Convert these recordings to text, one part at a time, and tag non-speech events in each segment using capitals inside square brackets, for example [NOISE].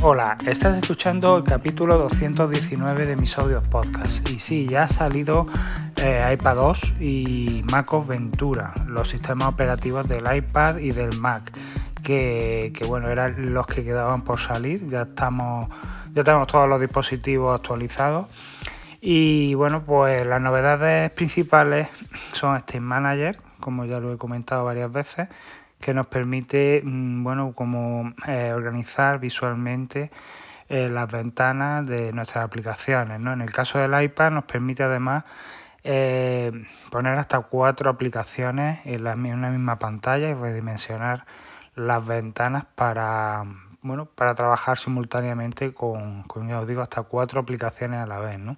Hola, estás escuchando el capítulo 219 de mis audios podcast. Y sí, ya ha salido eh, iPad 2 y MacOS Ventura, los sistemas operativos del iPad y del Mac, que, bueno, eran los que quedaban por salir. Ya estamos, ya tenemos todos los dispositivos actualizados. Y bueno, pues las novedades principales son Steam Manager, como ya lo he comentado varias veces que nos permite, mm, bueno, como eh, organizar visualmente eh, las ventanas de nuestras aplicaciones. ¿no? En el caso del iPad nos permite además eh, poner hasta cuatro aplicaciones en, la, una misma pantalla y redimensionar las ventanas para, bueno, para trabajar simultáneamente con, con, ya os digo, hasta cuatro aplicaciones a la vez. ¿no?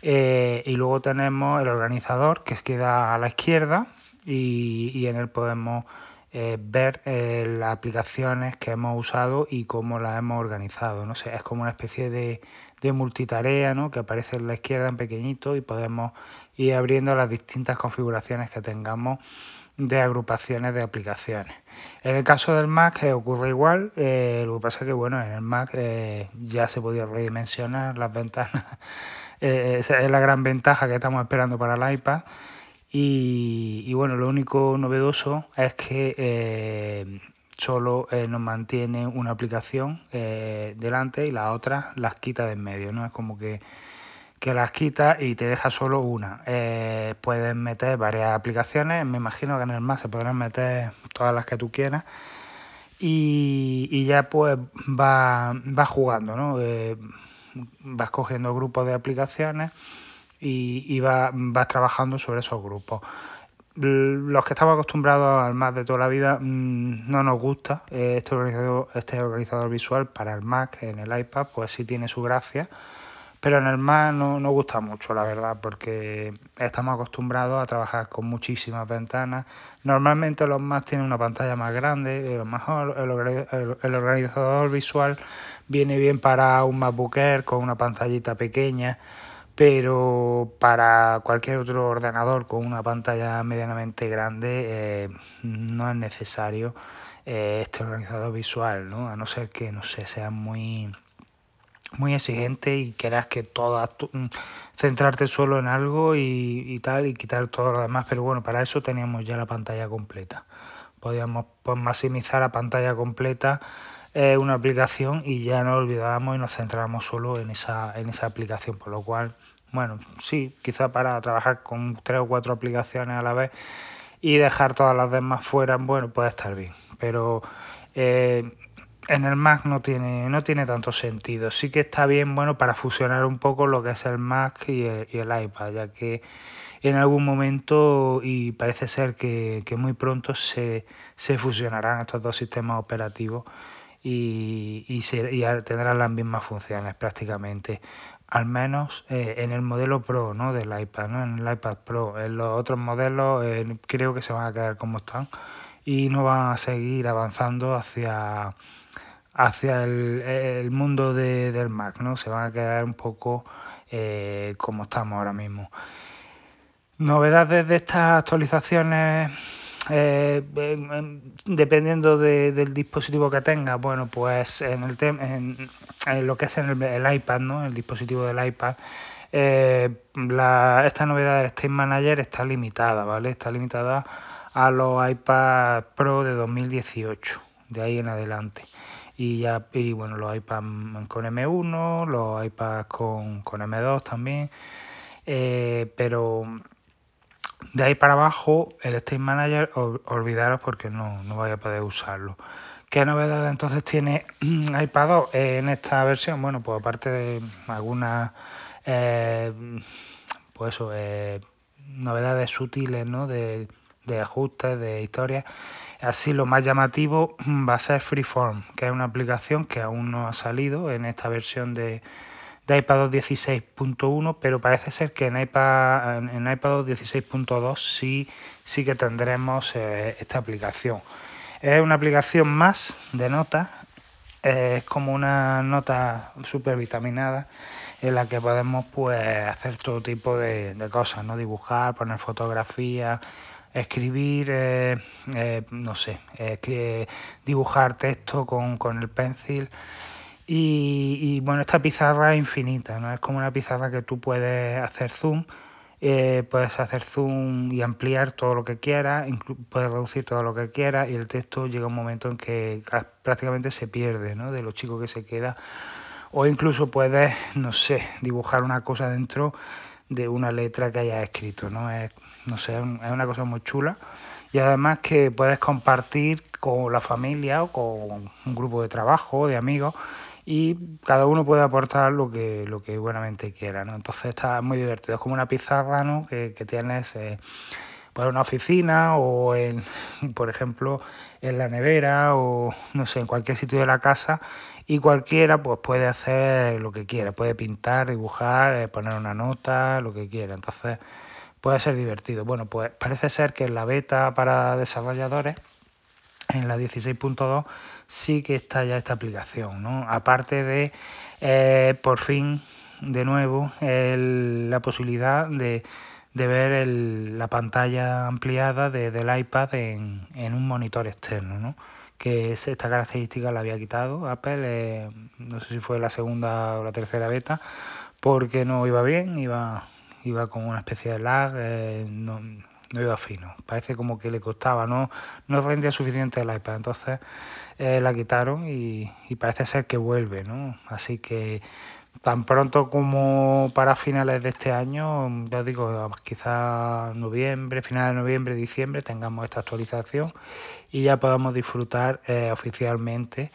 y luego tenemos el organizador que queda a la izquierda y, y en él podemos eh, ver eh, las aplicaciones que hemos usado y cómo las hemos organizado. ¿no? sé, es como una especie de, de multitarea ¿no? que aparece en la izquierda en pequeñito y podemos ir abriendo las distintas configuraciones que tengamos de agrupaciones de aplicaciones. En el caso del Mac eh, ocurre igual, lo que pasa es que bueno, en el Mac ya se podía redimensionar las ventanas, [LAUGHS] esa es la gran ventaja que estamos esperando para el iPad y, bueno, lo único novedoso es que eh, solo eh, nos mantiene una aplicación eh, delante y la otra las quita de en medio, ¿no? Es como que, que las quita y te deja solo una. puedes meter varias aplicaciones, me imagino que en el más se podrán meter todas las que tú quieras. Y, ya pues vas va jugando, ¿no? vas cogiendo grupos de aplicaciones y, vas trabajando sobre esos grupos. Los que estamos acostumbrados al Mac de toda la vida mm, no nos gusta eh, este organizador, este organizador visual para el Mac en el iPad, pues sí tiene su gracia, pero en el Mac no nos gusta mucho, la verdad, porque estamos acostumbrados a trabajar con muchísimas ventanas. Normalmente los Mac tienen una pantalla más grande, a lo mejor el, organizador visual viene bien para un MacBook con una pantallita pequeña pero para cualquier otro ordenador con una pantalla medianamente grande eh, no es necesario eh, este organizador visual, ¿no? a no ser que no sé, sea muy muy exigente y quieras que todas mm, centrarte solo en algo y, tal y quitar todo lo demás. Pero bueno para eso teníamos ya la pantalla completa. Podíamos pues, maximizar la pantalla completa eh, una aplicación y ya nos olvidábamos y nos centrábamos solo en esa en esa aplicación. Por lo cual bueno, sí, quizá para trabajar con tres o cuatro aplicaciones a la vez y dejar todas las demás fuera, bueno, puede estar bien. Pero eh, en el Mac no tiene, no tiene tanto sentido. Sí que está bien, bueno, para fusionar un poco lo que es el Mac y el, iPad, ya que en algún momento, y parece ser que, muy pronto, se, se fusionarán estos dos sistemas operativos y, y, y tendrán las mismas funciones prácticamente al menos eh, en el modelo Pro ¿no? del iPad, ¿no? en el iPad Pro. En los otros modelos eh, creo que se van a quedar como están y no van a seguir avanzando hacia, hacia el, mundo de, del Mac, ¿no? se van a quedar un poco eh, como estamos ahora mismo. Novedades de estas actualizaciones eh, dependiendo del dispositivo que tenga, bueno, pues en, el en, lo que es en el, iPad, ¿no? El dispositivo del iPad, eh, la, esta novedad del State Manager está limitada, ¿vale? Está limitada a los iPad Pro de 2018, de ahí en adelante. Y ya, y bueno, los iPads con M1, los iPads con, con M2 también, eh, pero de ahí para abajo, el State Manager, olvidaros porque no, no vais a poder usarlo. ¿Qué novedades entonces tiene [CLEARS THROAT] iPad 2 en esta versión? Bueno, pues aparte de algunas eh, pues eso, eh, novedades sutiles, ¿no? De, de ajustes, de historia. Así lo más llamativo [CLEARS THROAT] va a ser Freeform, que es una aplicación que aún no ha salido en esta versión de, de iPad 16.1, pero parece ser que en iPad, en, iPad 16.2 sí, sí que tendremos eh, esta aplicación. Es una aplicación más de notas, es como una nota súper vitaminada en la que podemos pues hacer todo tipo de, cosas, ¿no? Dibujar, poner fotografías, escribir, eh, eh, no sé, dibujar texto con, con el pencil Y, bueno, esta pizarra es infinita, ¿no? Es como una pizarra que tú puedes hacer zoom, eh, puedes hacer zoom y ampliar todo lo que quieras, puedes reducir todo lo que quieras y el texto llega un momento en que prácticamente se pierde, ¿no? De lo chico que se queda. O incluso puedes, no sé, dibujar una cosa dentro de una letra que hayas escrito, ¿no? Es, no sé, es una cosa muy chula y además que puedes compartir con la familia o con un grupo de trabajo, de amigos y cada uno puede aportar lo que, lo que buenamente quiera, ¿no? Entonces está muy divertido, es como una pizarra, ¿no? Que, que tienes eh, pues una oficina o en, [LAUGHS] por ejemplo, en la nevera o no sé, en cualquier sitio de la casa y cualquiera pues puede hacer lo que quiera, puede pintar, dibujar, eh, poner una nota, lo que quiera. Entonces puede ser divertido. Bueno, pues parece ser que en la beta para desarrolladores, en la 16.2, sí que está ya esta aplicación, ¿no? Aparte de, eh, por fin, de nuevo, la posibilidad de, ver la pantalla ampliada del iPad en, un monitor externo, ¿no? que esta característica la había quitado Apple, eh, no sé si fue la segunda o la tercera beta, porque no iba bien, iba iba con una especie de lag, eh, no, no, iba fino. Parece como que le costaba, no, no rendía suficiente el iPad. Entonces eh, la quitaron y, parece ser que vuelve, ¿no? Así que tan pronto como para finales de este año, ya digo, quizás noviembre, finales de noviembre, diciembre, tengamos esta actualización y ya podamos disfrutar eh, oficialmente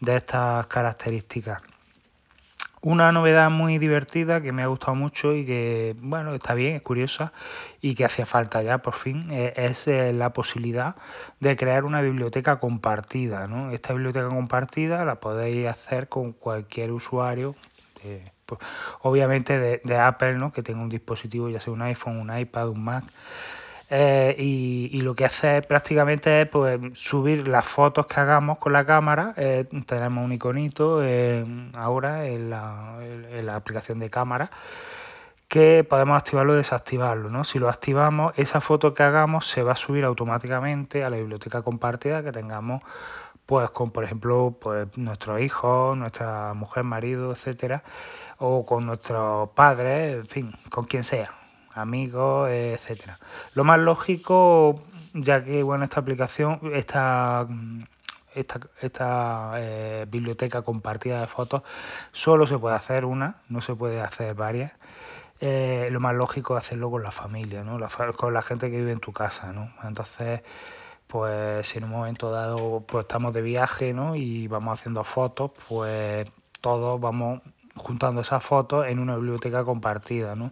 de estas características. Una novedad muy divertida que me ha gustado mucho y que, bueno, está bien, es curiosa y que hacía falta ya por fin, eh, es eh, la posibilidad de crear una biblioteca compartida. ¿no? Esta biblioteca compartida la podéis hacer con cualquier usuario, pues, obviamente de, de, Apple, ¿no? que tenga un dispositivo, ya sea un iPhone, un iPad, un Mac. Eh, y, lo que hace prácticamente es pues, subir las fotos que hagamos con la cámara. Eh, tenemos un iconito ahora en la, en la, aplicación de cámara que podemos activarlo o desactivarlo. ¿no? Si lo activamos, esa foto que hagamos se va a subir automáticamente a la biblioteca compartida que tengamos pues con por ejemplo pues nuestros hijos, nuestra mujer, marido, etcétera, o con nuestros padres, en fin, con quien sea amigos, etcétera. Lo más lógico, ya que bueno, esta aplicación, esta esta, esta eh, biblioteca compartida de fotos solo se puede hacer una, no se puede hacer varias. Eh, lo más lógico es hacerlo con la familia, ¿no? con la gente que vive en tu casa, ¿no? Entonces, pues si en un momento dado pues estamos de viaje, ¿no? Y vamos haciendo fotos, pues todos vamos juntando esas fotos en una biblioteca compartida, ¿no?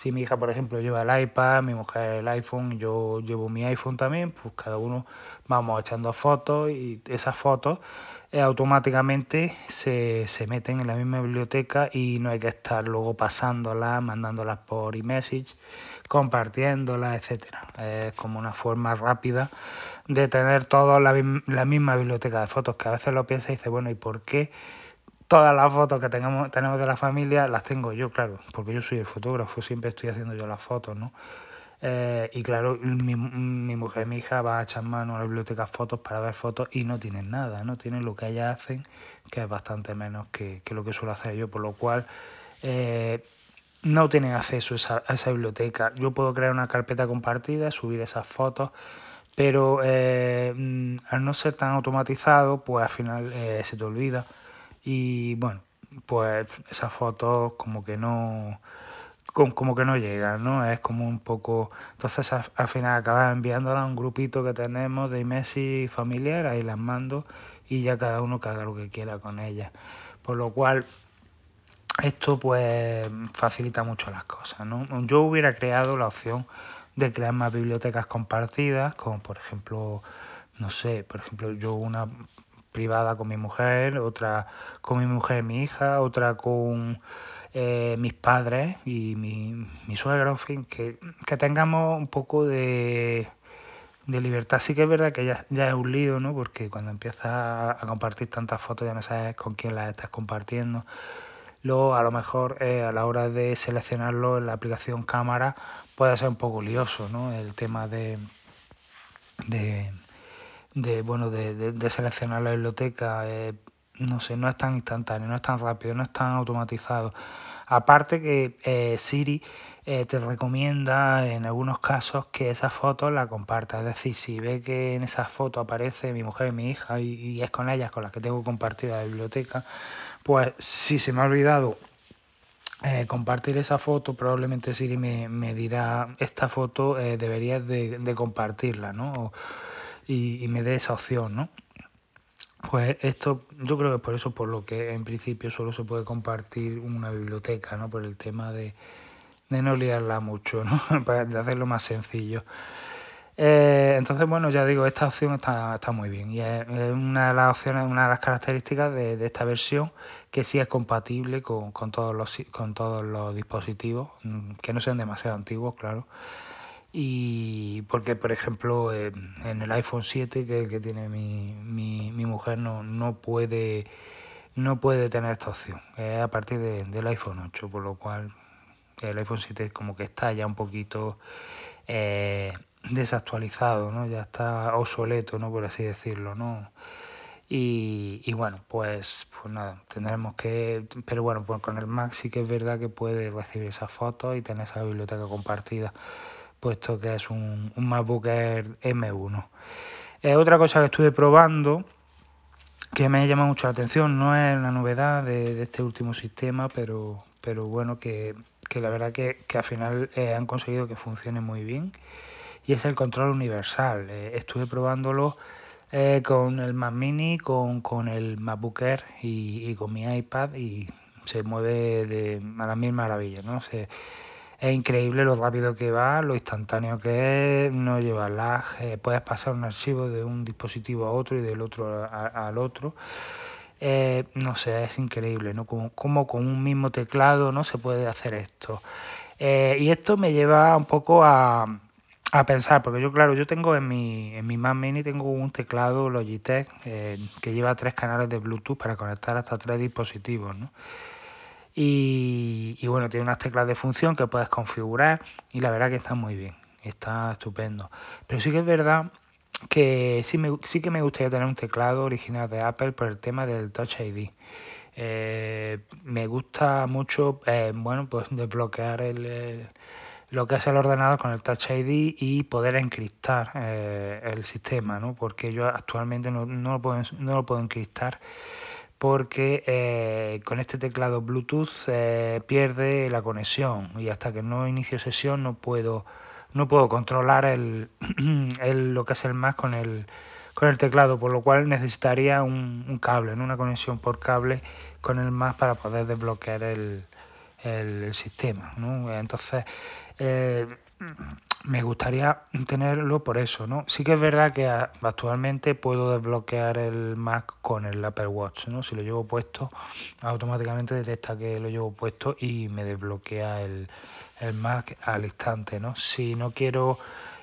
Si mi hija, por ejemplo, lleva el iPad, mi mujer el iPhone, yo llevo mi iPhone también, pues cada uno vamos echando fotos y esas fotos eh, automáticamente se, se, meten en la misma biblioteca y no hay que estar luego pasándolas, mandándolas por e-message, compartiéndolas, etcétera. Es como una forma rápida de tener toda la, la misma biblioteca de fotos, que a veces lo piensa y dice, bueno, ¿y por qué? Todas las fotos que tengamos, tenemos de la familia las tengo yo, claro, porque yo soy el fotógrafo, siempre estoy haciendo yo las fotos, ¿no? Eh, y claro, mi, mi, mujer mi hija va a echar mano a la biblioteca fotos para ver fotos y no tienen nada, no tienen lo que ellas hacen, que es bastante menos que, lo que suelo hacer yo, por lo cual eh, no tienen acceso a esa, biblioteca. Yo puedo crear una carpeta compartida, subir esas fotos, pero eh, mm, al no ser tan automatizado, pues al final se te olvida y bueno, pues esas fotos como que no como que no llegan, ¿no? Es como un poco... Entonces al final acabas enviándola a un grupito que tenemos de Messi familiar, ahí las mando y ya cada uno que haga lo que quiera con ellas. Por lo cual esto pues facilita mucho las cosas, ¿no? Yo hubiera creado la opción de crear más bibliotecas compartidas, como por ejemplo, no sé, por ejemplo yo una privada con mi mujer, otra con mi mujer y mi hija, otra con eh, mis padres y mi, mi suegro, en fin, que, tengamos un poco de, de libertad. Sí que es verdad que ya, ya es un lío, ¿no? Porque cuando empiezas a compartir tantas fotos ya no sabes con quién las estás compartiendo. Luego, a lo mejor, eh, a la hora de seleccionarlo en la aplicación cámara, puede ser un poco lioso, ¿no? El tema de, de, de bueno de, de, seleccionar la biblioteca eh, no sé, no es tan instantáneo, no es tan rápido, no es tan automatizado. Aparte que eh, Siri eh, te recomienda en algunos casos que esa foto la compartas. Es decir, si ve que en esa foto aparece mi mujer y mi hija y, es con ellas con las que tengo compartida la biblioteca, pues si se me ha olvidado compartir esa foto, probablemente Siri me, me dirá, esta foto deberías de, compartirla, ¿no? Y, y, me dé esa opción, ¿no? Pues esto, yo creo que por eso, por lo que en principio solo se puede compartir una biblioteca, ¿no? Por el tema de, de no liarla mucho, ¿no? [LAUGHS] Para hacerlo más sencillo. Eh, entonces, bueno, ya digo, esta opción está, está muy bien y es, una de las opciones, una de las características de, de esta versión que sí es compatible con, con, todos los, con todos los dispositivos, mm, que no sean demasiado antiguos, claro y porque por ejemplo en, el iPhone 7 que es el que tiene mi, mi, mi mujer no, no puede no puede tener esta opción. Es a partir del iPhone 8 por lo cual el iPhone 7 como que está ya un poquito eh, desactualizado no ya está obsoleto no por así decirlo no y, y, bueno, pues, pues nada, tendremos que... Pero bueno, pues con el Mac sí que es verdad que puede recibir esas fotos y tener esa biblioteca compartida puesto que es un, un MacBook Air M1. Eh, otra cosa que estuve probando que me ha llamado mucho la atención, no es la novedad de, este último sistema, pero, pero bueno, que, que la verdad que, que al final eh, han conseguido que funcione muy bien, y es el control universal. Eh, estuve probándolo con el Mac Mini, con, con el MacBook Air y, y, con mi iPad y se mueve de, a la misma maravilla, ¿no? Se, es increíble lo rápido que va, lo instantáneo que es, no lleva lag, eh, puedes pasar un archivo de un dispositivo a otro y del otro al otro. Eh, no sé, es increíble, ¿no? Como, como, con un mismo teclado no se puede hacer esto. Eh, y esto me lleva un poco a, a, pensar, porque yo, claro, yo tengo en mi, en mi Mac Mini tengo un teclado Logitech que lleva tres canales de Bluetooth para conectar hasta tres dispositivos, ¿no? Y, bueno, tiene unas teclas de función que puedes configurar y la verdad que está muy bien, está estupendo. Pero sí que es verdad que sí, me, sí que me gustaría tener un teclado original de Apple por el tema del Touch ID. Eh, me gusta mucho, eh, bueno, pues desbloquear el, lo que es el ordenador con el Touch ID y poder encriptar eh, el sistema, ¿no? Porque yo actualmente no, no, lo, puedo, no lo puedo encriptar porque eh, con este teclado Bluetooth eh, pierde la conexión. Y hasta que no inicio sesión no puedo no puedo controlar el, [CLEARS THROAT] lo que es el Mac con el con el teclado por lo cual necesitaría un, cable una conexión por cable con el Mac para poder desbloquear el, el, sistema entonces eh, me gustaría tenerlo por eso, ¿no? Sí que es verdad que actualmente puedo desbloquear el Mac con el Apple Watch, ¿no? Si lo llevo puesto, automáticamente detecta que lo llevo puesto y me desbloquea el, el Mac al instante, ¿no? Si no quiero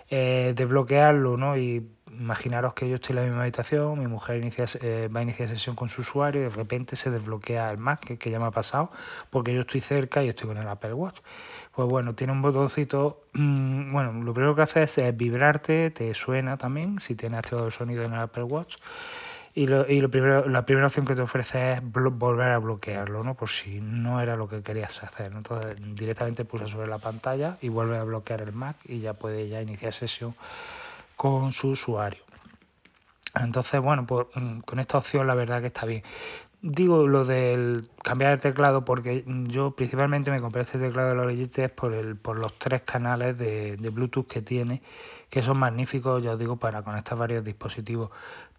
eh, desbloquearlo, ¿no? Y imaginaros que yo estoy en la misma habitación, mi mujer inicia, eh, va a iniciar sesión con su usuario y de repente se desbloquea el Mac, que, que ya me ha pasado, porque yo estoy cerca y estoy con el Apple Watch pues bueno, tiene un botoncito, [CLEARS THROAT] mm, bueno, lo primero que hace es, vibrarte, te suena también, si tienes activado el sonido en el Apple Watch, y, lo, y lo primero, la primera opción que te ofrece es volver a bloquearlo, ¿no? Por si no era lo que querías hacer. Entonces directamente pulsa sobre la pantalla y vuelve a bloquear el Mac y ya puede ya iniciar sesión con su usuario. Entonces, bueno, pues mm, con esta opción la verdad que está bien. Digo lo del cambiar el teclado porque yo principalmente me compré este teclado de los Logitech por, el, por los tres canales de, de, Bluetooth que tiene, que son magníficos, ya os digo, para conectar varios dispositivos.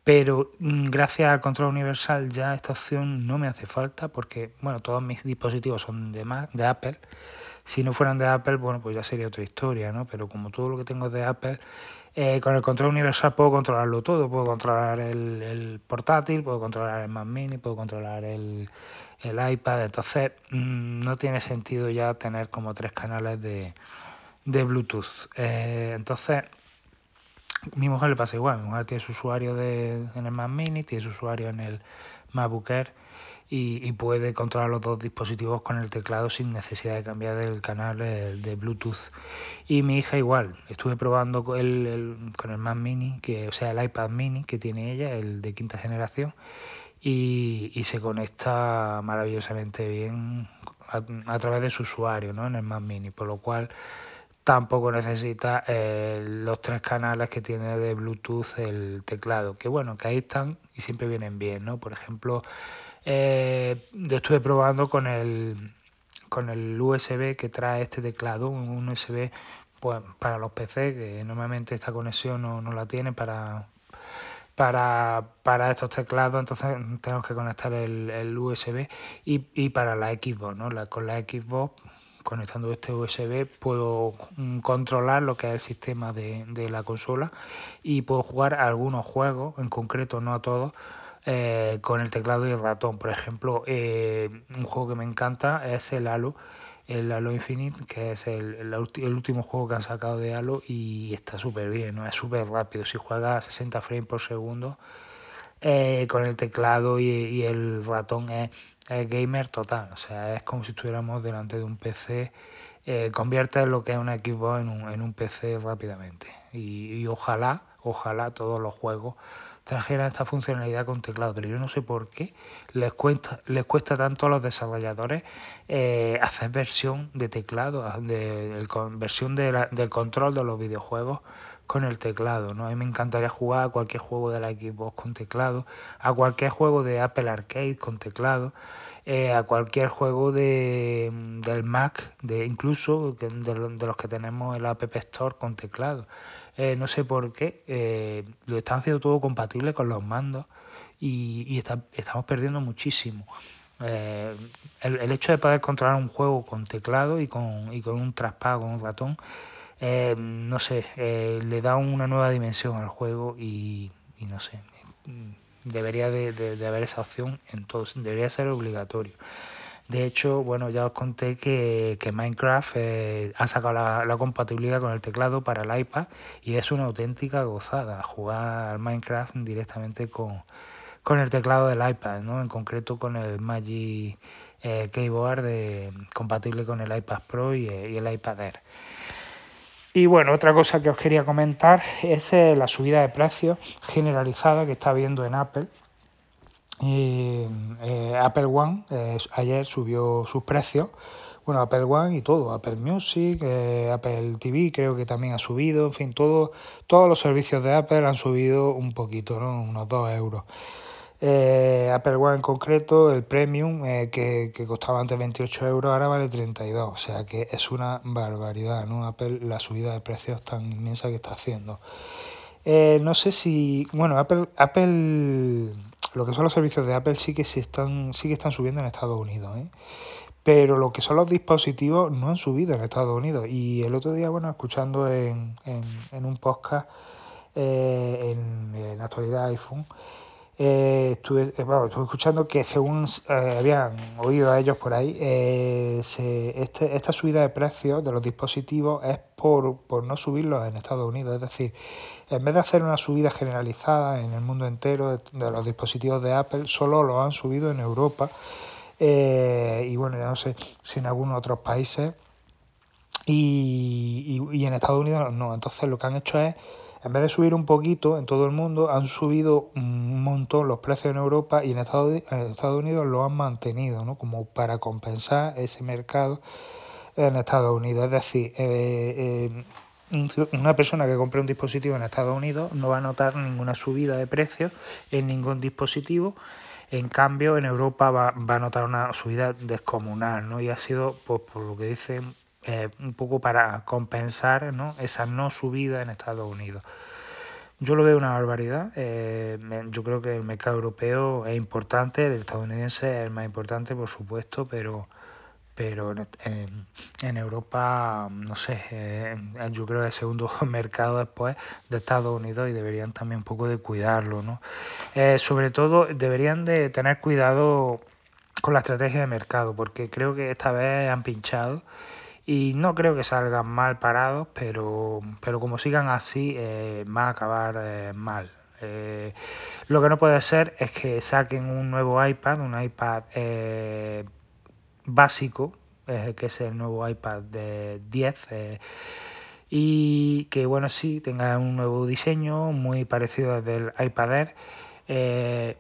Pero mm, gracias al control universal ya esta opción no me hace falta porque, bueno, todos mis dispositivos son de, Mac, de Apple. Si no fueran de Apple, bueno, pues ya sería otra historia, ¿no? Pero como todo lo que tengo es de Apple, eh, con el control universal puedo controlarlo todo, puedo controlar el, portátil, puedo controlar el Mac Mini, puedo controlar el, iPad, entonces mm, no tiene sentido ya tener como tres canales de, Bluetooth. Eh, entonces, mi mujer le pasa igual, mi mujer tiene su usuario de, en el Mac Mini, tiene su usuario en el MacBook Air y, puede controlar los dos dispositivos con el teclado sin necesidad de cambiar el canal de Bluetooth. Y mi hija igual, estuve probando con el, con el Mac Mini, que, o sea, el iPad Mini que tiene ella, el de quinta generación, y, se conecta maravillosamente bien a, través de su usuario ¿no? en el Mac Mini, por lo cual tampoco necesita eh, los tres canales que tiene de Bluetooth el teclado, que bueno, que ahí están y siempre vienen bien, ¿no? Por ejemplo, eh, yo estuve probando con el con el USB que trae este teclado, un USB pues, para los PC, que normalmente esta conexión no, no la tiene para, para, para estos teclados, entonces tenemos que conectar el, el USB y, y, para la Xbox, ¿no? La, con la Xbox conectando este USB puedo mm, controlar lo que es el sistema de, de la consola y puedo jugar algunos juegos, en concreto no a todos, eh, con el teclado y el ratón. Por ejemplo, eh, un juego que me encanta es el Halo el Halo Infinite, que es el, último juego que han sacado de Halo y está súper bien, ¿no? es súper rápido. Si juega a 60 frames por segundo, eh, con el teclado y, el ratón es, gamer total. O sea, es como si estuviéramos delante de un PC. Convierte lo que es una Xbox en un, PC rápidamente. Y ojalá, ojalá todos los juegos trajera esta funcionalidad con teclado, pero yo no sé por qué les cuesta, les cuesta tanto a los desarrolladores eh, hacer versión de teclado, de, versión de del control de los videojuegos con el teclado. A mí me encantaría jugar a cualquier juego de la Xbox con teclado, a cualquier juego de Apple Arcade con teclado. Eh, a cualquier juego de, del Mac, de incluso de, de, los que tenemos el App Store con teclado. Eh, no sé por qué, eh, lo están haciendo todo compatible con los mandos y, estamos perdiendo muchísimo. Eh, el, hecho de poder controlar un juego con teclado y con, y con un traspado, con un ratón, no sé, le da una nueva dimensión al juego y, no sé, debería de, de, haber esa opción en todos, debería ser obligatorio. De hecho, bueno, ya os conté que, que Minecraft eh, ha sacado la, compatibilidad con el teclado para el iPad y es una auténtica gozada jugar al Minecraft directamente con, con el teclado del iPad, ¿no? en concreto con el Magic eh, Keyboard de, compatible con el iPad Pro y, y, el iPad Air. Y bueno, otra cosa que os quería comentar es eh, la subida de precios generalizada que está habiendo en Apple eh, Apple One eh, ayer subió sus precios. Bueno, Apple One y todo, Apple Music, eh, Apple TV creo que también ha subido, en fin, todo, todos los servicios de Apple han subido un poquito, ¿no? unos 2 euros. Apple One en concreto, el Premium, que, que, costaba antes 28 euros, ahora vale 32, o sea que es una barbaridad, ¿no? Apple, la subida de precios tan inmensa que está haciendo. no sé si, bueno, Apple, Apple lo que son los servicios de Apple sí que se están, sí que están subiendo en Estados Unidos, ¿eh? pero lo que son los dispositivos no han subido en Estados Unidos. Y el otro día, bueno, escuchando en, en, un podcast eh, en, en, actualidad iPhone, eh, estuve, estuve, escuchando que según habían oído a ellos por ahí, se, este, esta subida de precios de los dispositivos es por, por no subirlos en Estados Unidos. Es decir, en vez de hacer una subida generalizada en el mundo entero de, los dispositivos de Apple, solo lo han subido en Europa eh, y bueno, ya no sé si en algunos otros países y, y, en Estados Unidos no. Entonces lo que han hecho es, en vez de subir un poquito en todo el mundo, han subido un montón los precios en Europa y en Estados, en Estados Unidos lo han mantenido, ¿no? Como para compensar ese mercado en Estados Unidos. Es decir, eh, eh, una persona que compre un dispositivo en Estados Unidos no va a notar ninguna subida de precios en ningún dispositivo. En cambio, en Europa va, a notar una subida descomunal, ¿no? Y ha sido, pues, por lo que dicen, eh, un poco para compensar ¿no? esa no subida en Estados Unidos. Yo lo veo una barbaridad. Eh, yo creo que el mercado europeo es importante, el estadounidense es el más importante, por supuesto, pero pero en, Europa, no sé, eh, yo creo que el segundo [LAUGHS] mercado después de Estados Unidos y deberían también un poco de cuidarlo, ¿no? Eh, sobre todo deberían de tener cuidado con la estrategia de mercado, porque creo que esta vez han pinchado y no creo que salgan mal parados, pero, pero como sigan así, eh, va a acabar mal. lo que no puede ser es que saquen un nuevo iPad, un iPad básico, eh, que es el nuevo iPad de 10. Eh, y que bueno, sí, tenga un nuevo diseño muy parecido al del iPad Air. Eh,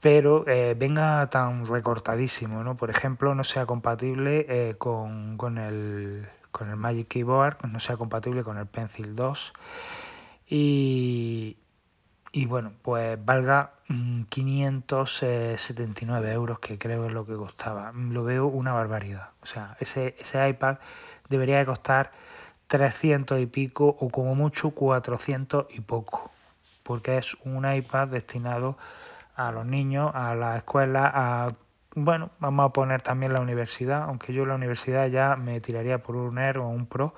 pero venga tan recortadísimo, ¿no? Por ejemplo, no sea compatible con, con, el, con el Magic Keyboard, no sea compatible con el Pencil 2 y, y bueno, pues valga 579 mm, euros, que creo es lo que costaba. Lo veo una barbaridad. O sea, ese, ese iPad debería de costar 300 y pico o como mucho 400 y poco, porque es un iPad destinado a los niños, a la escuela, a bueno, vamos a poner también la universidad, aunque yo la universidad ya me tiraría por un Air o un Pro.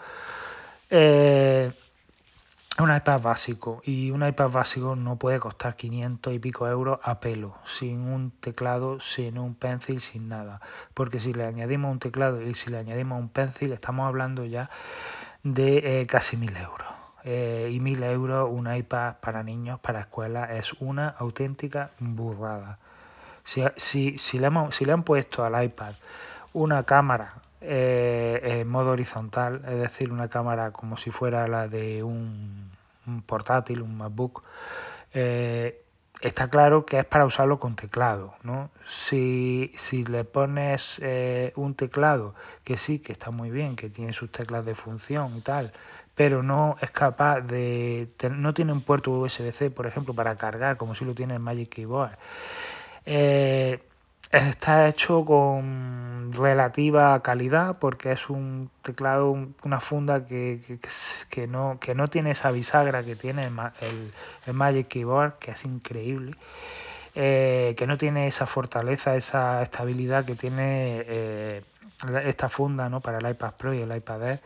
Eh, un iPad básico y un iPad básico no puede costar 500 y pico euros a pelo, sin un teclado, sin un pencil, sin nada. Porque si le añadimos un teclado y si le añadimos un pencil, estamos hablando ya de eh, casi 1000 euros. Eh, y 1000 euros un iPad para niños, para escuela, es una auténtica burrada. Si, si, si, le, si le han puesto al iPad una cámara eh, en modo horizontal, es decir, una cámara como si fuera la de un, portátil, un MacBook, eh, está claro que es para usarlo con teclado. ¿no? Si, si le pones eh, un teclado, que sí, que está muy bien, que tiene sus teclas de función y tal, pero no es capaz de... no tiene un puerto USB-C, por ejemplo, para cargar, como si lo tiene el Magic Keyboard. Está hecho con relativa calidad porque es un teclado, una funda que, que, no, que no tiene esa bisagra que tiene el, el, Magic Keyboard, que es increíble, eh, que no tiene esa fortaleza, esa estabilidad que tiene eh, esta funda ¿no? para el iPad Pro y el iPad Air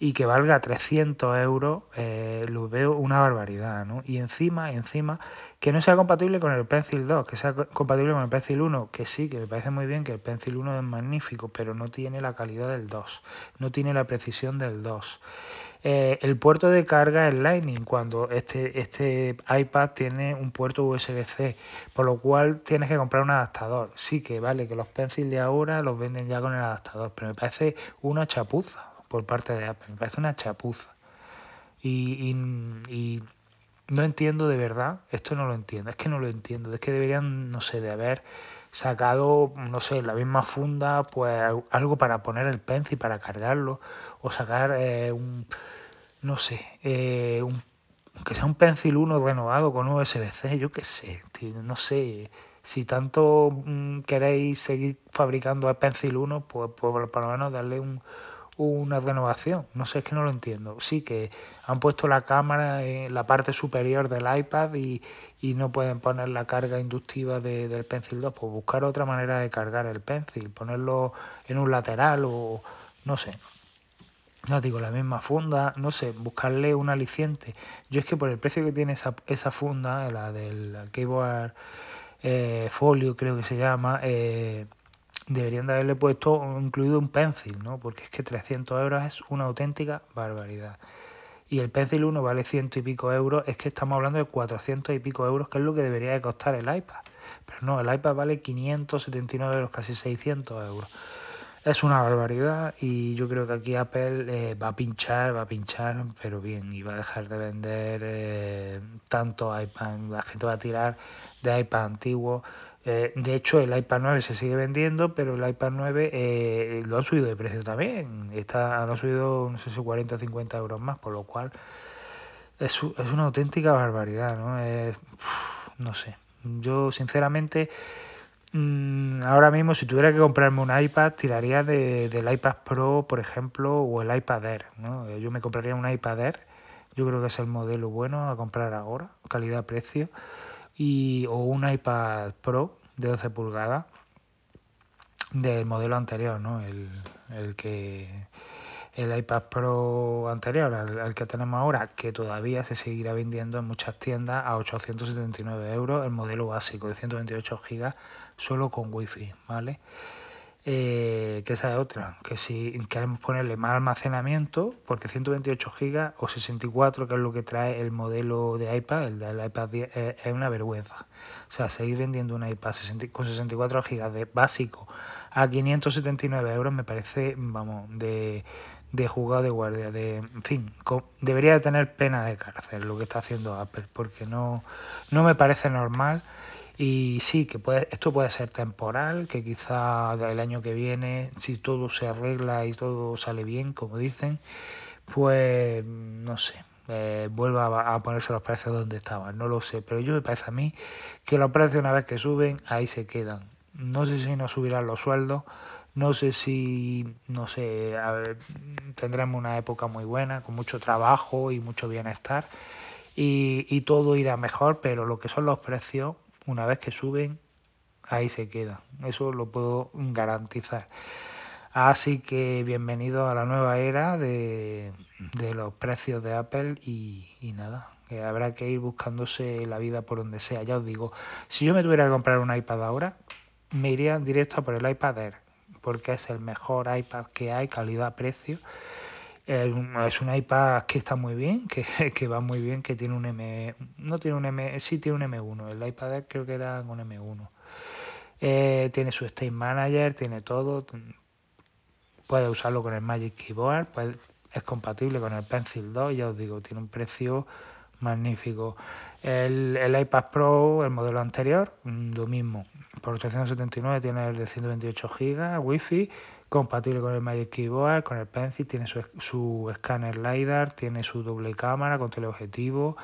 y que valga 300 euros, eh, lo veo una barbaridad, ¿no? Y encima, encima, que no sea compatible con el Pencil 2, que sea compatible con el Pencil 1, que sí, que me parece muy bien que el Pencil 1 es magnífico, pero no tiene la calidad del 2, no tiene la precisión del 2. Eh, el puerto de carga es Lightning cuando este, este iPad tiene un puerto USB-C, por lo cual tienes que comprar un adaptador. Sí que vale que los Pencil de ahora los venden ya con el adaptador, pero me parece una chapuza por parte de Apple. Me parece una chapuza. Y, y, no entiendo de verdad, esto no lo entiendo, es que no lo entiendo, es que deberían, no sé, de haber sacado, no sé, la misma funda, pues algo para poner el pencil, para cargarlo, o sacar eh, un, no sé, eh, un, que sea un pencil 1 renovado con USB-C, yo qué sé, no sé, si tanto mm, queréis seguir fabricando el pencil 1, pues, pues por lo menos darle un, una renovación. No sé, es que no lo entiendo. Sí que han puesto la cámara en la parte superior del iPad y, y no pueden poner la carga inductiva de, del Pencil 2. Pues buscar otra manera de cargar el Pencil, ponerlo en un lateral o no sé. No digo, la misma funda, no sé, buscarle un aliciente. Yo es que por el precio que tiene esa, esa funda, la del keyboard eh, folio creo que se llama, eh, deberían de haberle puesto incluido un pencil, ¿no? Porque es que 300 euros es una auténtica barbaridad. Y el pencil 1 vale ciento y pico euros, es que estamos hablando de 400 y pico euros, que es lo que debería de costar el iPad. Pero no, el iPad vale 579 euros, casi 600 euros. Es una barbaridad y yo creo que aquí Apple eh, va a pinchar, va a pinchar, pero bien, y va a dejar de vender eh, tanto iPad. La gente va a tirar de iPad antiguo eh, de hecho, el iPad 9 se sigue vendiendo, pero el iPad 9 eh, lo han subido de precio también. Está, lo han subido, no sé si 40 o 50 euros más, por lo cual es, es una auténtica barbaridad, ¿no? no sé. Yo, sinceramente, mm, ahora mismo, si tuviera que comprarme un iPad, tiraría de, del iPad Pro, por ejemplo, o el iPad Air, ¿no? Yo me compraría un iPad Air. Yo creo que es el modelo bueno a comprar ahora, calidad-precio. Y, o un iPad Pro de 12 pulgadas del modelo anterior, ¿no? El, el que el iPad Pro anterior al, que tenemos ahora, que todavía se seguirá vendiendo en muchas tiendas a 879 euros, el modelo básico de 128 GB solo con wifi, ¿vale? Eh, que esa es otra, que si queremos ponerle más almacenamiento, porque 128 GB o 64, que es lo que trae el modelo de iPad, el del iPad 10, eh, es una vergüenza. O sea, seguir vendiendo un iPad con 64 GB de básico a 579 euros me parece, vamos, de, de jugado de guardia, de, en fin, debería de tener pena de cárcel lo que está haciendo Apple, porque no, no me parece normal Y sí, que puede, esto puede ser temporal, que quizá el año que viene, si todo se arregla y todo sale bien, como dicen, pues no sé, eh, vuelva a, ponerse los precios donde estaban, no lo sé, pero yo me parece a mí que los precios una vez que suben, ahí se quedan. No sé si nos subirán los sueldos, no sé si, no sé, tendremos una época muy buena, con mucho trabajo y mucho bienestar, y, y todo irá mejor, pero lo que son los precios, una vez que suben, ahí se quedan, eso lo puedo garantizar. Así que bienvenido a la nueva era de, los precios de Apple y, nada, que habrá que ir buscándose la vida por donde sea. Ya os digo, si yo me tuviera que comprar un iPad ahora, me iría directo a por el iPad Air, porque es el mejor iPad que hay, calidad-precio. Es un, iPad que está muy bien, que, [LAUGHS] que, va muy bien, que tiene un M... No tiene un M... Sí tiene un M1, el iPad creo que era un M1. Eh, tiene su State Manager, tiene todo, Puedes usarlo con el Magic Keyboard, pues es compatible con el Pencil 2, ya os digo, tiene un precio magnífico. El, iPad Pro, el modelo anterior, mm, lo mismo. Por 879 tiene el de 128 GB, Wi-Fi, compatible con el Magic Keyboard, con el Pencil, tiene su, su escáner LiDAR, tiene su doble cámara con teleobjetivo,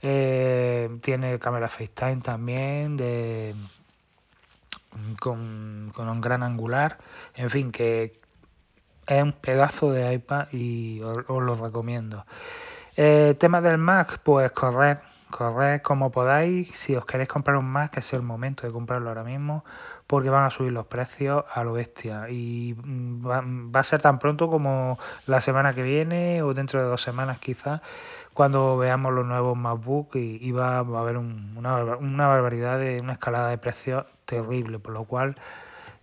eh, tiene cámara FaceTime también de con, con un gran angular, en fin, que, es un pedazo de iPad y os, lo recomiendo. Eh, tema del Mac, pues corred, corred como podáis. Si os queréis comprar un Mac, que es el momento de comprarlo ahora mismo, porque van a subir los precios a lo bestia. Y mm, va, a ser tan pronto como la semana que viene o dentro de dos semanas quizás, cuando veamos los nuevos MacBook y, va, a haber una, una barbaridad de una escalada de precios terrible, por lo cual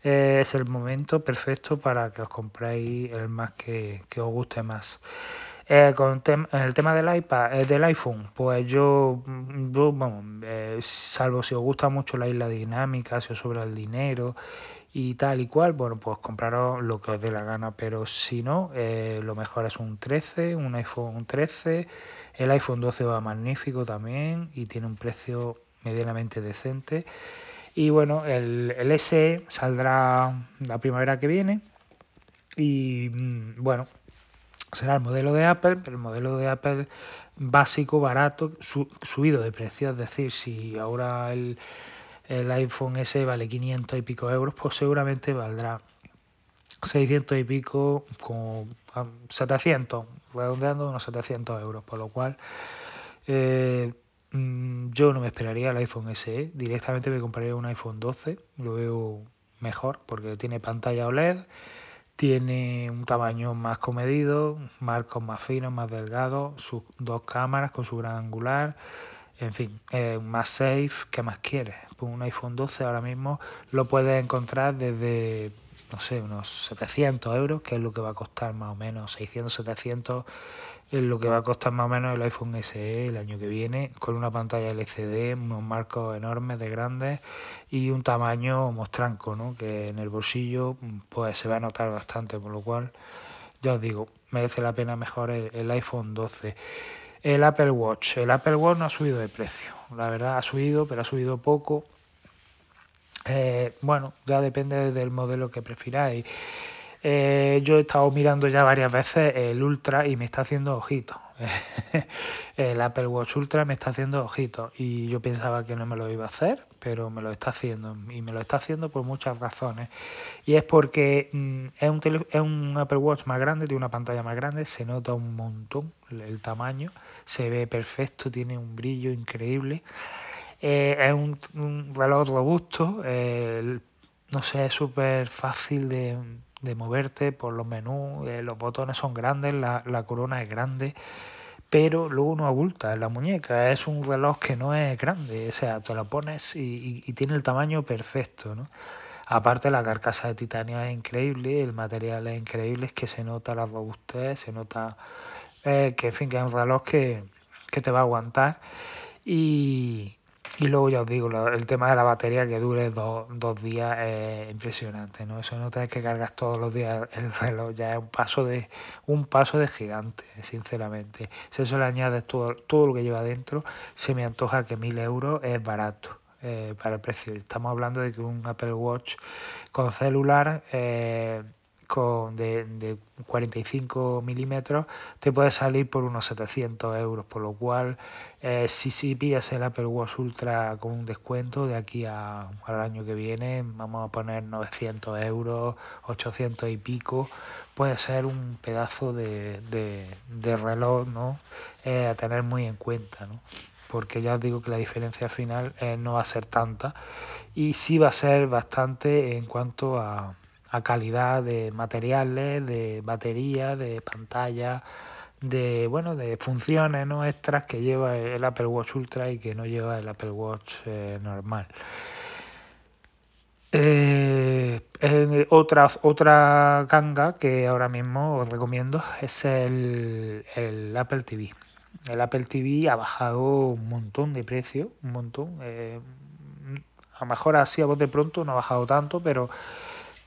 eh, es el momento perfecto para que os compréis el más que, os guste más. Eh, con el tema del iPad, eh, del iPhone, pues yo, vamos, salvo si os gusta mucho la isla dinámica, si os sobra el dinero y tal y cual, bueno, pues compraros lo que os dé la gana, pero si no, lo mejor es un 13, un iPhone 13, el iPhone 12 va magnífico también y tiene un precio medianamente decente. Y bueno, el, el SE saldrá la primavera que viene. Y mm, bueno, será el modelo de Apple, pero el modelo de Apple básico, barato, subido de precio. Es decir, si ahora el, el iPhone SE vale 500 y pico euros, pues seguramente valdrá 600 y pico, como 700, redondeando unos 700 euros. Por lo cual, eh, Mm, yo no me esperaría el iPhone SE, directamente me compraría un iPhone 12, lo veo mejor porque tiene pantalla OLED, tiene un tamaño más comedido, marcos más finos, más delgados, sus dos cámaras con su gran angular, en fin, más safe, ¿qué más quieres? Pues un iPhone 12 ahora mismo lo puedes encontrar desde, no sé, unos 700 euros, que es lo que va a costar más o menos, 600, 700 es lo que va a costar más o menos el iPhone SE el año que viene, con una pantalla LCD, unos marcos enormes de grandes y un tamaño mostranco, ¿no? que en el bolsillo pues se va a notar bastante, por lo cual ya os digo, merece la pena mejor el, iPhone 12. El Apple Watch, el Apple Watch no ha subido de precio, la verdad ha subido, pero ha subido poco. Eh, bueno, ya depende del modelo que prefiráis. Eh, yo he estado mirando ya varias veces el Ultra y me está haciendo ojitos. [LAUGHS] el Apple Watch Ultra me está haciendo ojitos y yo pensaba que no me lo iba a hacer, pero me lo está haciendo y me lo está haciendo por muchas razones. Y es porque mm, es, un es un Apple Watch más grande, tiene una pantalla más grande, se nota un montón el tamaño, se ve perfecto, tiene un brillo increíble. Eh, es un, reloj robusto, eh, no sé, es súper fácil de de moverte por los menús, eh, los botones son grandes, la, la, corona es grande, pero luego no abulta en la muñeca, es un reloj que no es grande, o sea, te lo pones y, tiene el tamaño perfecto, ¿no? Aparte la carcasa de titanio es increíble, el material es increíble, es que se nota la robustez, se nota eh, que en fin, que es un reloj que, que te va a aguantar y, y luego ya os digo, el tema de la batería que dure dos, dos días es impresionante, ¿no? Eso no tener que cargar todos los días el reloj, ya es un paso de, un paso de gigante, sinceramente. Si eso le añades todo, todo lo que lleva dentro, se me antoja que mil euros es barato. eh, para el precio. Estamos hablando de que un Apple Watch con celular eh, con de, de 45 milímetros te puede salir por unos 700 euros, por lo cual eh, si, si pillas el Apple Watch Ultra con un descuento de aquí a, al año que viene, vamos a poner 900 euros, 800 y pico, puede ser un pedazo de, de, reloj ¿no? Eh, a tener muy en cuenta. ¿no? porque ya os digo que la diferencia final eh, no va a ser tanta y sí va a ser bastante en cuanto a, a calidad de materiales, de batería, de pantalla, de bueno, de funciones no extras que lleva el Apple Watch Ultra y que no lleva el Apple Watch eh, normal. Eh, otra, otra ganga que ahora mismo os recomiendo es el, el, Apple TV. El Apple TV ha bajado un montón de precio, un montón. Eh, a lo mejor así a voz de pronto no ha bajado tanto, pero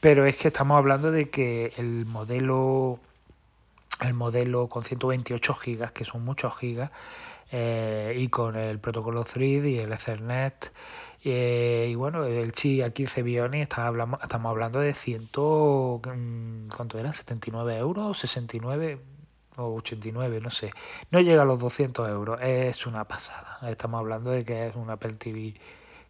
pero es que estamos hablando de que el modelo el modelo con 128 gigas, que son muchos gigas, eh, y con el protocolo Thread y el Ethernet, eh, y bueno, el chip a 15 Bionic, estamos hablando de 100, mm, ¿cuánto eran? ¿79 euros? ¿69? o 89, no sé. No llega a los 200 euros, es una pasada. Estamos hablando de que es un Apple TV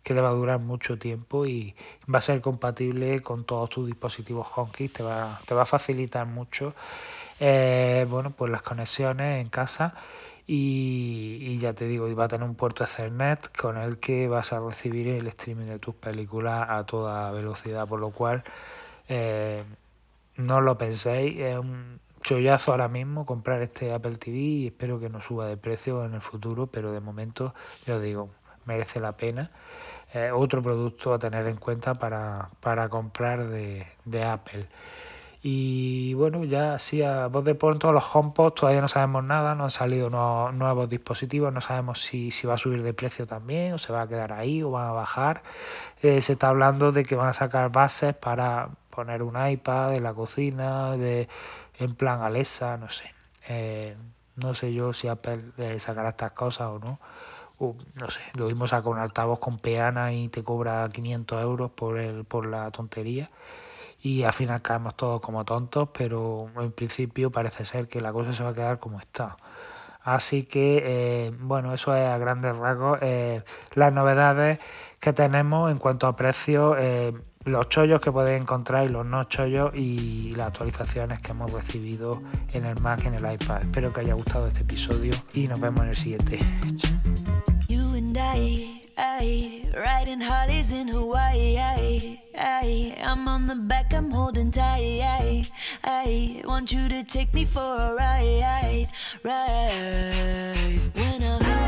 que te va a durar mucho tiempo y va a ser compatible con todos tus dispositivos HomeKit, te va, te va a facilitar mucho eh, bueno, pues las conexiones en casa y, ya te digo, va a tener un puerto Ethernet con el que vas a recibir el streaming de tus películas a toda velocidad, por lo cual eh, no lo penséis, es un chollazo ahora mismo comprar este Apple TV y espero que no suba de precio en el futuro, pero de momento, ya os digo, merece la pena. Eh, otro producto a tener en cuenta para, para comprar de, de, Apple. Y bueno, ya así a voz de pronto los HomePod todavía no sabemos nada, no han salido nuevos, dispositivos, no sabemos si, si, va a subir de precio también o se va a quedar ahí o van a bajar. Eh, se está hablando de que van a sacar bases para poner un iPad en la cocina, de, en plan Alexa, no sé. Eh, no sé yo si Apple sacará estas cosas o no no sé, lo mismo saca un altavoz con peana y te cobra 500 euros por, el, por la tontería y al final caemos todos como tontos, pero en principio parece ser que la cosa se va a quedar como está. Así que, eh, bueno, eso es a grandes rasgos eh, las novedades que tenemos en cuanto a precios, eh, los chollos que podéis encontrar y los no chollos y las actualizaciones que hemos recibido en el Mac en el iPad. Espero que haya gustado este episodio y nos vemos en el siguiente. I, I riding Harleys in Hawaii. I, I'm on the back, I'm holding tight. I, I want you to take me for a ride, ride. When I